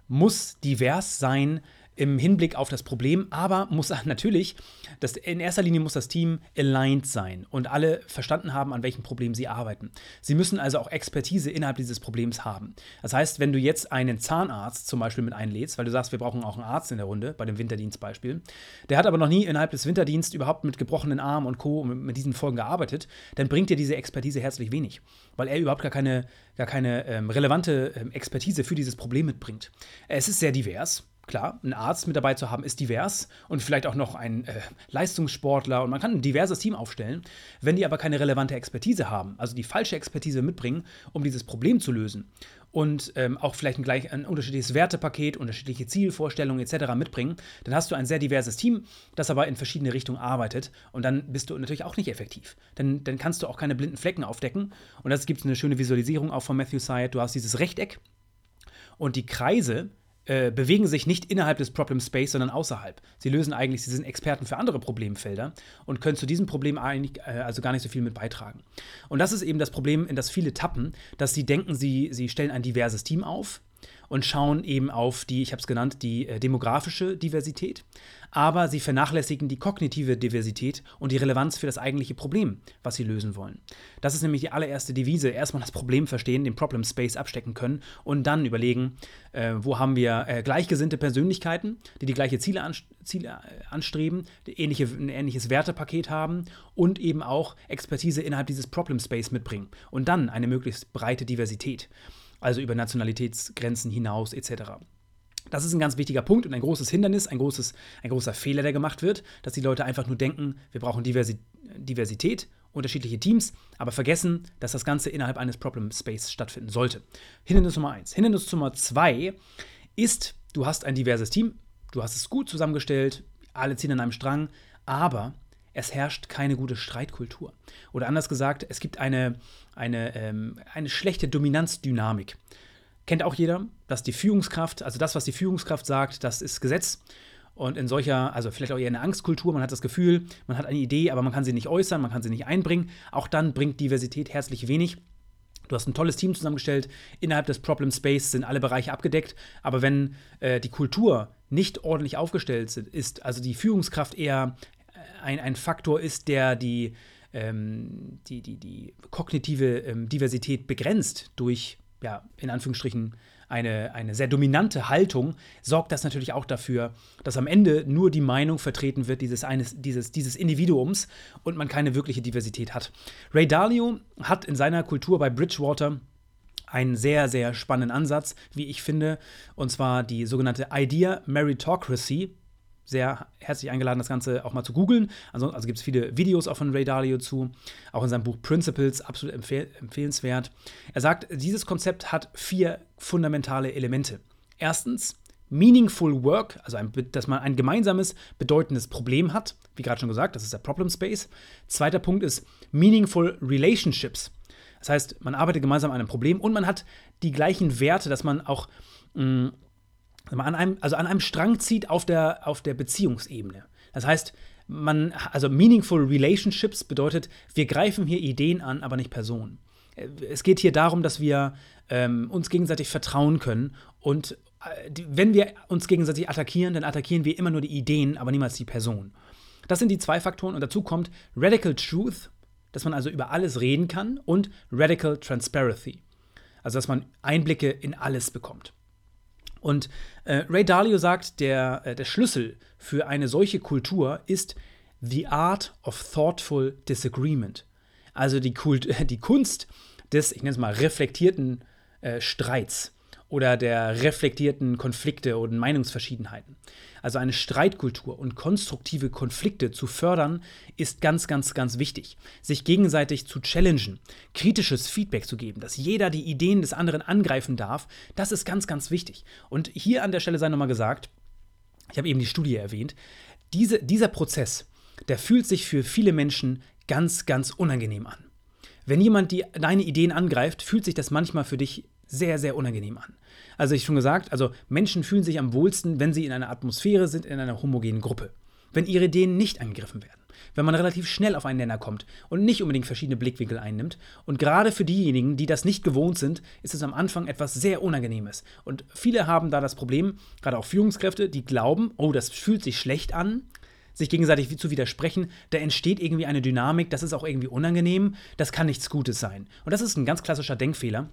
[SPEAKER 1] muss divers sein im Hinblick auf das Problem, aber muss natürlich, das, in erster Linie muss das Team aligned sein und alle verstanden haben, an welchem Problem sie arbeiten. Sie müssen also auch Expertise innerhalb dieses Problems haben. Das heißt, wenn du jetzt einen Zahnarzt zum Beispiel mit einlädst, weil du sagst, wir brauchen auch einen Arzt in der Runde, bei dem Winterdienstbeispiel, der hat aber noch nie innerhalb des Winterdienstes überhaupt mit gebrochenen Armen und Co. mit, mit diesen Folgen gearbeitet, dann bringt dir diese Expertise herzlich wenig, weil er überhaupt gar keine, gar keine ähm, relevante ähm, Expertise für dieses Problem mitbringt. Es ist sehr divers klar, ein Arzt mit dabei zu haben, ist divers und vielleicht auch noch ein äh, Leistungssportler und man kann ein diverses Team aufstellen. Wenn die aber keine relevante Expertise haben, also die falsche Expertise mitbringen, um dieses Problem zu lösen und ähm, auch vielleicht ein, gleich, ein unterschiedliches Wertepaket, unterschiedliche Zielvorstellungen etc. mitbringen, dann hast du ein sehr diverses Team, das aber in verschiedene Richtungen arbeitet und dann bist du natürlich auch nicht effektiv. Denn dann kannst du auch keine blinden Flecken aufdecken und das gibt eine schöne Visualisierung auch von Matthew Syed. Du hast dieses Rechteck und die Kreise äh, bewegen sich nicht innerhalb des Problem Space, sondern außerhalb. Sie lösen eigentlich, sie sind Experten für andere Problemfelder und können zu diesem Problem eigentlich äh, also gar nicht so viel mit beitragen. Und das ist eben das Problem, in das viele tappen, dass sie denken, sie, sie stellen ein diverses Team auf, und schauen eben auf die, ich habe es genannt, die äh, demografische Diversität, aber sie vernachlässigen die kognitive Diversität und die Relevanz für das eigentliche Problem, was sie lösen wollen. Das ist nämlich die allererste Devise. Erstmal das Problem verstehen, den Problem Space abstecken können und dann überlegen, äh, wo haben wir äh, gleichgesinnte Persönlichkeiten, die die gleiche Ziele, an, Ziele äh, anstreben, ähnliche, ein ähnliches Wertepaket haben und eben auch Expertise innerhalb dieses Problem Space mitbringen und dann eine möglichst breite Diversität also über Nationalitätsgrenzen hinaus etc. Das ist ein ganz wichtiger Punkt und ein großes Hindernis, ein, großes, ein großer Fehler, der gemacht wird, dass die Leute einfach nur denken, wir brauchen Diversität, unterschiedliche Teams, aber vergessen, dass das Ganze innerhalb eines Problem Space stattfinden sollte. Hindernis Nummer eins. Hindernis Nummer zwei ist, du hast ein diverses Team, du hast es gut zusammengestellt, alle ziehen an einem Strang, aber es herrscht keine gute Streitkultur. Oder anders gesagt, es gibt eine, eine, ähm, eine schlechte Dominanzdynamik. Kennt auch jeder, dass die Führungskraft, also das, was die Führungskraft sagt, das ist Gesetz. Und in solcher, also vielleicht auch eher eine Angstkultur, man hat das Gefühl, man hat eine Idee, aber man kann sie nicht äußern, man kann sie nicht einbringen. Auch dann bringt Diversität herzlich wenig. Du hast ein tolles Team zusammengestellt. Innerhalb des Problem Space sind alle Bereiche abgedeckt. Aber wenn äh, die Kultur nicht ordentlich aufgestellt ist, also die Führungskraft eher ein, ein Faktor ist, der die, ähm, die, die, die kognitive ähm, Diversität begrenzt durch, ja, in Anführungsstrichen, eine, eine sehr dominante Haltung, sorgt das natürlich auch dafür, dass am Ende nur die Meinung vertreten wird dieses, eines, dieses, dieses Individuums und man keine wirkliche Diversität hat. Ray Dalio hat in seiner Kultur bei Bridgewater einen sehr, sehr spannenden Ansatz, wie ich finde, und zwar die sogenannte Idea Meritocracy sehr herzlich eingeladen, das Ganze auch mal zu googeln. Also, also gibt es viele Videos auch von Ray Dalio zu, auch in seinem Buch Principles, absolut empfehl empfehlenswert. Er sagt, dieses Konzept hat vier fundamentale Elemente. Erstens, Meaningful Work, also ein, dass man ein gemeinsames, bedeutendes Problem hat, wie gerade schon gesagt, das ist der Problem Space. Zweiter Punkt ist Meaningful Relationships. Das heißt, man arbeitet gemeinsam an einem Problem und man hat die gleichen Werte, dass man auch mh, mm, an einem, also an einem Strang zieht auf der, auf der Beziehungsebene. Das heißt, man, also meaningful relationships bedeutet, wir greifen hier Ideen an, aber nicht Personen. Es geht hier darum, dass wir ähm, uns gegenseitig vertrauen können und äh, wenn wir uns gegenseitig attackieren, dann attackieren wir immer nur die Ideen, aber niemals die Person. Das sind die zwei Faktoren und dazu kommt Radical Truth, dass man also über alles reden kann und Radical Transparency, also dass man Einblicke in alles bekommt. Und äh, Ray Dalio sagt, der, äh, der Schlüssel für eine solche Kultur ist the art of thoughtful disagreement. Also die, Kult, die Kunst des, ich nenne es mal, reflektierten äh, Streits oder der reflektierten Konflikte und Meinungsverschiedenheiten. Also eine Streitkultur und konstruktive Konflikte zu fördern, ist ganz, ganz, ganz wichtig. Sich gegenseitig zu challengen, kritisches Feedback zu geben, dass jeder die Ideen des anderen angreifen darf, das ist ganz, ganz wichtig. Und hier an der Stelle sei nochmal gesagt, ich habe eben die Studie erwähnt, diese, dieser Prozess, der fühlt sich für viele Menschen ganz, ganz unangenehm an. Wenn jemand die, deine Ideen angreift, fühlt sich das manchmal für dich sehr, sehr unangenehm an. Also ich schon gesagt, also Menschen fühlen sich am wohlsten, wenn sie in einer Atmosphäre sind, in einer homogenen Gruppe. Wenn ihre Ideen nicht angegriffen werden. Wenn man relativ schnell auf einen Nenner kommt und nicht unbedingt verschiedene Blickwinkel einnimmt. Und gerade für diejenigen, die das nicht gewohnt sind, ist es am Anfang etwas sehr Unangenehmes. Und viele haben da das Problem, gerade auch Führungskräfte, die glauben, oh, das fühlt sich schlecht an, sich gegenseitig zu widersprechen, da entsteht irgendwie eine Dynamik, das ist auch irgendwie unangenehm, das kann nichts Gutes sein. Und das ist ein ganz klassischer Denkfehler.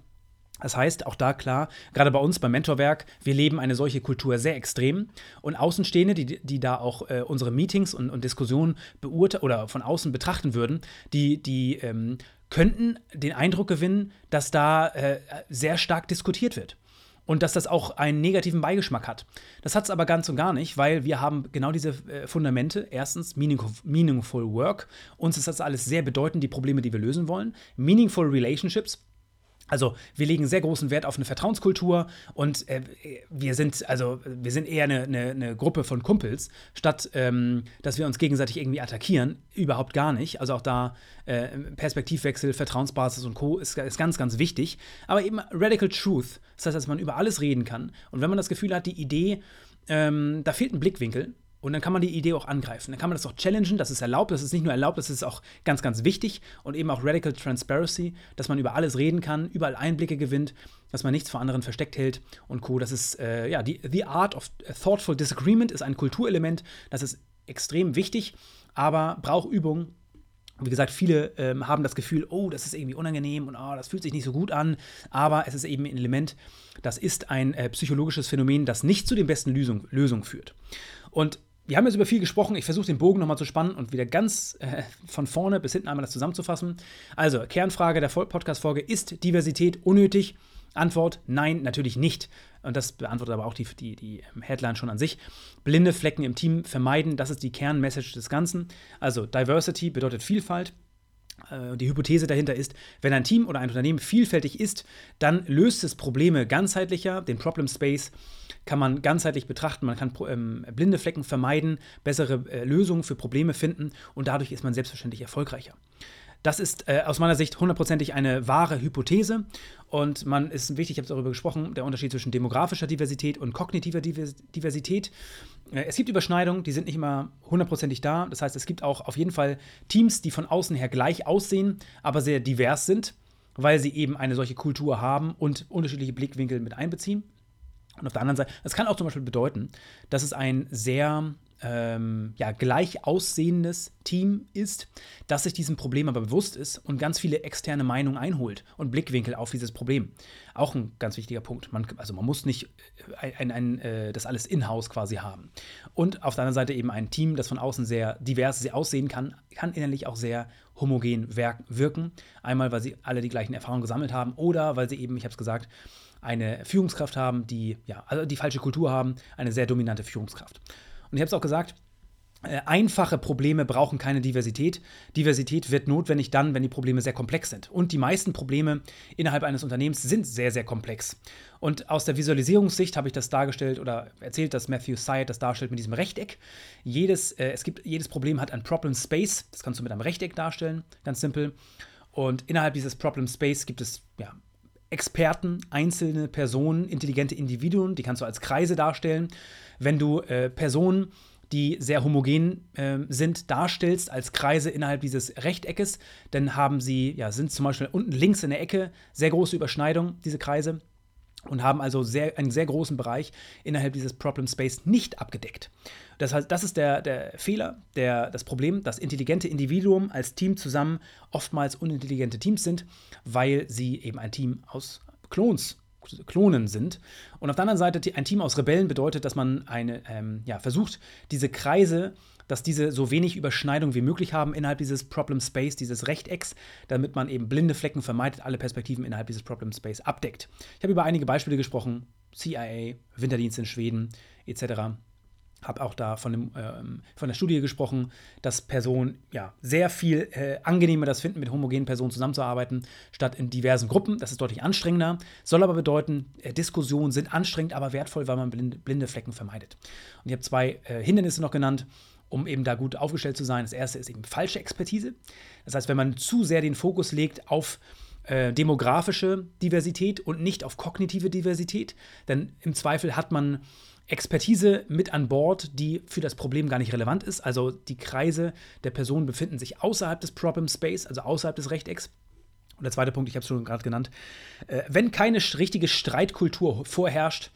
[SPEAKER 1] Das heißt, auch da klar, gerade bei uns beim Mentorwerk, wir leben eine solche Kultur sehr extrem. Und Außenstehende, die, die da auch äh, unsere Meetings und, und Diskussionen beurteilen oder von außen betrachten würden, die, die ähm, könnten den Eindruck gewinnen, dass da äh, sehr stark diskutiert wird und dass das auch einen negativen Beigeschmack hat. Das hat es aber ganz und gar nicht, weil wir haben genau diese äh, Fundamente. Erstens meaningful, meaningful Work. Uns ist das alles sehr bedeutend, die Probleme, die wir lösen wollen. Meaningful Relationships. Also wir legen sehr großen Wert auf eine Vertrauenskultur und äh, wir sind also wir sind eher eine, eine, eine Gruppe von Kumpels, statt ähm, dass wir uns gegenseitig irgendwie attackieren. Überhaupt gar nicht. Also auch da äh, Perspektivwechsel, Vertrauensbasis und Co. Ist, ist, ganz, ganz wichtig. Aber eben Radical Truth, das heißt, dass man über alles reden kann. Und wenn man das Gefühl hat, die Idee, ähm, da fehlt ein Blickwinkel, und dann kann man die Idee auch angreifen. Dann kann man das auch challengen, das ist erlaubt, das ist nicht nur erlaubt, das ist auch ganz, ganz wichtig. Und eben auch Radical Transparency, dass man über alles reden kann, überall Einblicke gewinnt, dass man nichts vor anderen versteckt hält und Co. Das ist, äh, ja, die The Art of Thoughtful Disagreement ist ein Kulturelement, das ist extrem wichtig, aber braucht Übung. Wie gesagt, viele ähm, haben das Gefühl, oh, das ist irgendwie unangenehm und oh, das fühlt sich nicht so gut an. Aber es ist eben ein Element, das ist ein äh, psychologisches Phänomen, das nicht zu den besten Lösungen Lösung führt. Und wir haben jetzt über viel gesprochen. Ich versuche den Bogen nochmal zu spannen und wieder ganz äh, von vorne bis hinten einmal das zusammenzufassen. Also, Kernfrage der Podcast-Folge: Ist Diversität unnötig? Antwort: Nein, natürlich nicht. Und das beantwortet aber auch die, die, die Headline schon an sich. Blinde Flecken im Team vermeiden, das ist die Kernmessage des Ganzen. Also, Diversity bedeutet Vielfalt. Äh, die Hypothese dahinter ist, wenn ein Team oder ein Unternehmen vielfältig ist, dann löst es Probleme ganzheitlicher, den Problem Space kann man ganzheitlich betrachten, man kann ähm, blinde Flecken vermeiden, bessere äh, Lösungen für Probleme finden und dadurch ist man selbstverständlich erfolgreicher. Das ist äh, aus meiner Sicht hundertprozentig eine wahre Hypothese und man ist wichtig, ich habe darüber gesprochen, der Unterschied zwischen demografischer Diversität und kognitiver Diversität. Äh, es gibt Überschneidungen, die sind nicht immer hundertprozentig da. Das heißt, es gibt auch auf jeden Fall Teams, die von außen her gleich aussehen, aber sehr divers sind, weil sie eben eine solche Kultur haben und unterschiedliche Blickwinkel mit einbeziehen. Und auf der anderen Seite, das kann auch zum Beispiel bedeuten, dass es ein sehr ähm, ja, gleich aussehendes Team ist, das sich diesem Problem aber bewusst ist und ganz viele externe Meinungen einholt und Blickwinkel auf dieses Problem. Auch ein ganz wichtiger Punkt. Man, also man muss nicht äh, ein, ein, äh, das alles in-house quasi haben. Und auf der anderen Seite eben ein Team, das von außen sehr divers aussehen kann, kann innerlich auch sehr homogen wirken. Einmal, weil sie alle die gleichen Erfahrungen gesammelt haben oder weil sie eben, ich habe es gesagt, eine Führungskraft haben, die, ja, also die falsche Kultur haben, eine sehr dominante Führungskraft. Und ich habe es auch gesagt, äh, einfache Probleme brauchen keine Diversität. Diversität wird notwendig dann, wenn die Probleme sehr komplex sind. Und die meisten Probleme innerhalb eines Unternehmens sind sehr, sehr komplex. Und aus der Visualisierungssicht habe ich das dargestellt oder erzählt, dass Matthew Syed das darstellt mit diesem Rechteck. Jedes, äh, es gibt, jedes Problem hat ein Problem Space. Das kannst du mit einem Rechteck darstellen, ganz simpel. Und innerhalb dieses Problem Space gibt es ja, Experten, einzelne Personen, intelligente Individuen, die kannst du als Kreise darstellen. Wenn du äh, Personen, die sehr homogen äh, sind, darstellst als Kreise innerhalb dieses Rechteckes, dann haben sie, ja, sind zum Beispiel unten links in der Ecke sehr große Überschneidungen, diese Kreise und haben also sehr, einen sehr großen Bereich innerhalb dieses Problem Space nicht abgedeckt. Das heißt, das ist der, der Fehler, der, das Problem, dass intelligente Individuen als Team zusammen oftmals unintelligente Teams sind, weil sie eben ein Team aus Klons Klonen sind. Und auf der anderen Seite, ein Team aus Rebellen bedeutet, dass man eine, ähm, ja, versucht, diese Kreise dass diese so wenig Überschneidung wie möglich haben innerhalb dieses Problem Space, dieses Rechtecks, damit man eben blinde Flecken vermeidet, alle Perspektiven innerhalb dieses Problem Space abdeckt. Ich habe über einige Beispiele gesprochen, CIA, Winterdienst in Schweden etc habe auch da von, dem, ähm, von der Studie gesprochen, dass Personen ja sehr viel äh, angenehmer das finden, mit homogenen Personen zusammenzuarbeiten, statt in diversen Gruppen. Das ist deutlich anstrengender. Soll aber bedeuten, äh, Diskussionen sind anstrengend, aber wertvoll, weil man blinde, blinde Flecken vermeidet. Und ich habe zwei äh, Hindernisse noch genannt. um eben da gut aufgestellt zu sein. Das erste ist eben falsche Expertise. Das heißt, wenn man zu sehr den Fokus legt auf äh, demografische Diversität und nicht auf kognitive Diversität, denn im Zweifel hat man Expertise mit an Bord, die für das Problem gar nicht relevant ist. Also die Kreise der Person befinden sich außerhalb des Problem Space, also außerhalb des Rechtecks. Und der zweite Punkt, ich habe es schon gerade genannt, äh, wenn keine richtige Streitkultur vorherrscht,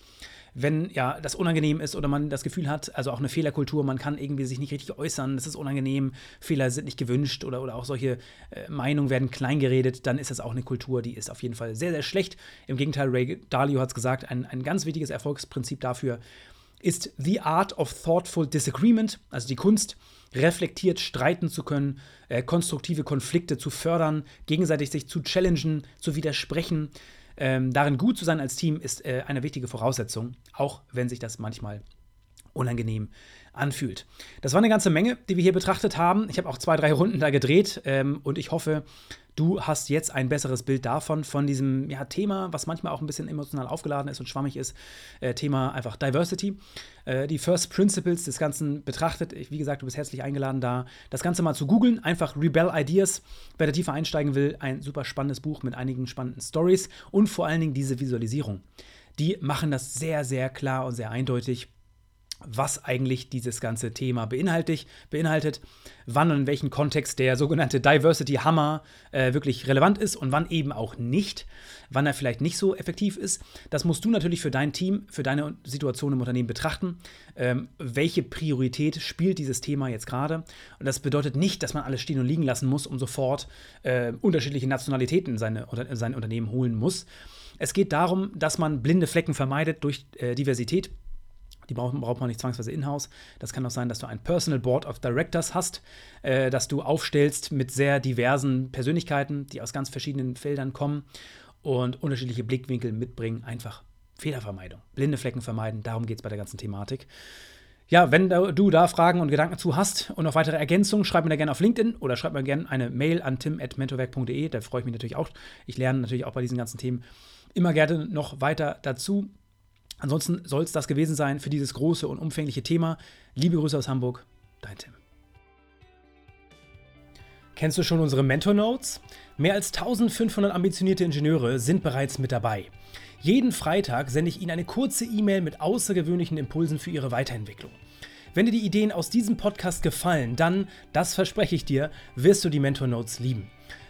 [SPEAKER 1] wenn ja das unangenehm ist oder man das Gefühl hat, also auch eine Fehlerkultur, man kann irgendwie sich nicht richtig äußern, das ist unangenehm, Fehler sind nicht gewünscht oder, oder auch solche äh, Meinungen werden kleingeredet, dann ist das auch eine Kultur, die ist auf jeden Fall sehr, sehr schlecht. Im Gegenteil, Ray Dalio hat es gesagt, ein, ein ganz wichtiges Erfolgsprinzip dafür ist The Art of Thoughtful Disagreement, also die Kunst, reflektiert streiten zu können, äh, konstruktive Konflikte zu fördern, gegenseitig sich zu challengen, zu widersprechen, ähm, darin gut zu sein als Team ist äh, eine wichtige Voraussetzung, auch wenn sich das manchmal unangenehm anfühlt. Das war eine ganze Menge, die wir hier betrachtet haben. Ich habe auch zwei, drei Runden da gedreht ähm, und ich hoffe, du hast jetzt ein besseres Bild davon, von diesem ja, Thema, was manchmal auch ein bisschen emotional aufgeladen ist und schwammig ist. Äh, Thema einfach Diversity. Äh, die First Principles des Ganzen betrachtet. Ich, wie gesagt, du bist herzlich eingeladen, da das Ganze mal zu googeln. Einfach Rebel Ideas. Wer da tiefer einsteigen will, ein super spannendes Buch mit einigen spannenden Stories und vor allen Dingen diese Visualisierung. Die machen das sehr, sehr klar und sehr eindeutig was eigentlich dieses ganze Thema beinhaltet, beinhaltet wann und in welchem Kontext der sogenannte Diversity Hammer äh, wirklich relevant ist und wann eben auch nicht, wann er vielleicht nicht so effektiv ist. Das musst du natürlich für dein Team, für deine Situation im Unternehmen betrachten. Ähm, welche Priorität spielt dieses Thema jetzt gerade? Und das bedeutet nicht, dass man alles stehen und liegen lassen muss, um sofort äh, unterschiedliche Nationalitäten in, seine, in sein Unternehmen holen muss. Es geht darum, dass man blinde Flecken vermeidet durch äh, Diversität die braucht, braucht man nicht zwangsweise in-house. Das kann auch sein, dass du ein Personal Board of Directors hast, äh, das du aufstellst mit sehr diversen Persönlichkeiten, die aus ganz verschiedenen Feldern kommen und unterschiedliche Blickwinkel mitbringen. Einfach Fehlervermeidung, blinde Flecken vermeiden. Darum geht es bei der ganzen Thematik. Ja, wenn du da Fragen und Gedanken zu hast und noch weitere Ergänzungen, schreib mir da gerne auf LinkedIn oder schreib mir gerne eine Mail an tim.mentorwerk.de. Da freue ich mich natürlich auch. Ich lerne natürlich auch bei diesen ganzen Themen immer gerne noch weiter dazu. Ansonsten soll es das gewesen sein für dieses große und umfängliche Thema. Liebe Grüße aus Hamburg, dein Tim. Kennst du schon unsere Mentor Notes? Mehr als 1500 ambitionierte Ingenieure sind bereits mit dabei. Jeden Freitag sende ich Ihnen eine kurze E-Mail mit außergewöhnlichen Impulsen für Ihre Weiterentwicklung. Wenn dir die Ideen aus diesem Podcast gefallen, dann, das verspreche ich dir, wirst du die Mentor Notes lieben.